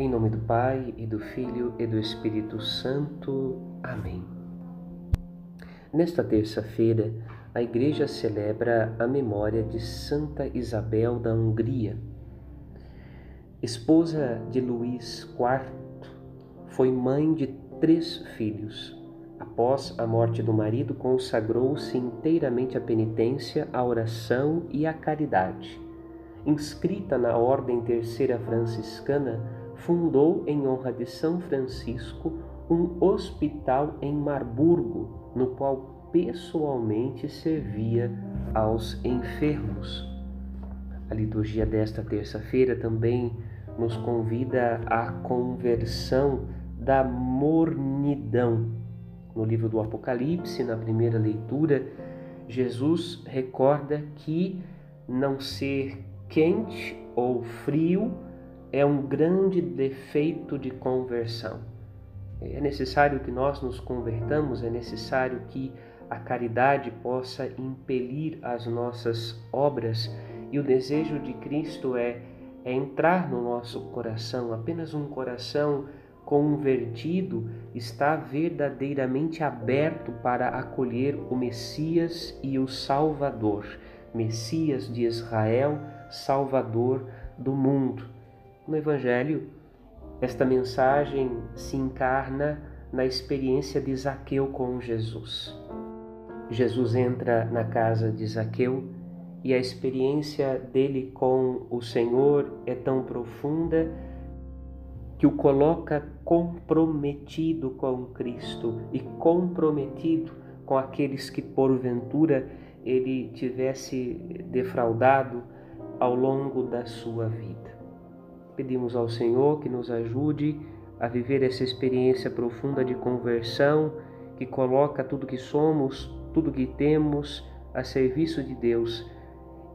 Em nome do Pai e do Filho e do Espírito Santo. Amém. Nesta terça-feira, a Igreja celebra a memória de Santa Isabel da Hungria. Esposa de Luís IV, foi mãe de três filhos. Após a morte do marido, consagrou-se inteiramente à penitência, à oração e à caridade. Inscrita na Ordem Terceira Franciscana, fundou em honra de São Francisco um hospital em Marburgo, no qual pessoalmente servia aos enfermos. A liturgia desta terça-feira também nos convida à conversão da mornidão. No livro do Apocalipse, na primeira leitura, Jesus recorda que não ser quente ou frio é um grande defeito de conversão. É necessário que nós nos convertamos, é necessário que a caridade possa impelir as nossas obras e o desejo de Cristo é, é entrar no nosso coração. Apenas um coração convertido está verdadeiramente aberto para acolher o Messias e o Salvador, Messias de Israel, Salvador do mundo. No Evangelho, esta mensagem se encarna na experiência de Zaqueu com Jesus. Jesus entra na casa de Zaqueu e a experiência dele com o Senhor é tão profunda que o coloca comprometido com Cristo e comprometido com aqueles que porventura ele tivesse defraudado ao longo da sua vida. Pedimos ao Senhor que nos ajude a viver essa experiência profunda de conversão que coloca tudo que somos, tudo que temos a serviço de Deus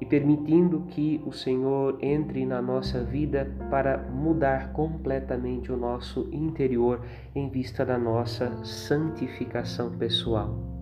e permitindo que o Senhor entre na nossa vida para mudar completamente o nosso interior em vista da nossa santificação pessoal.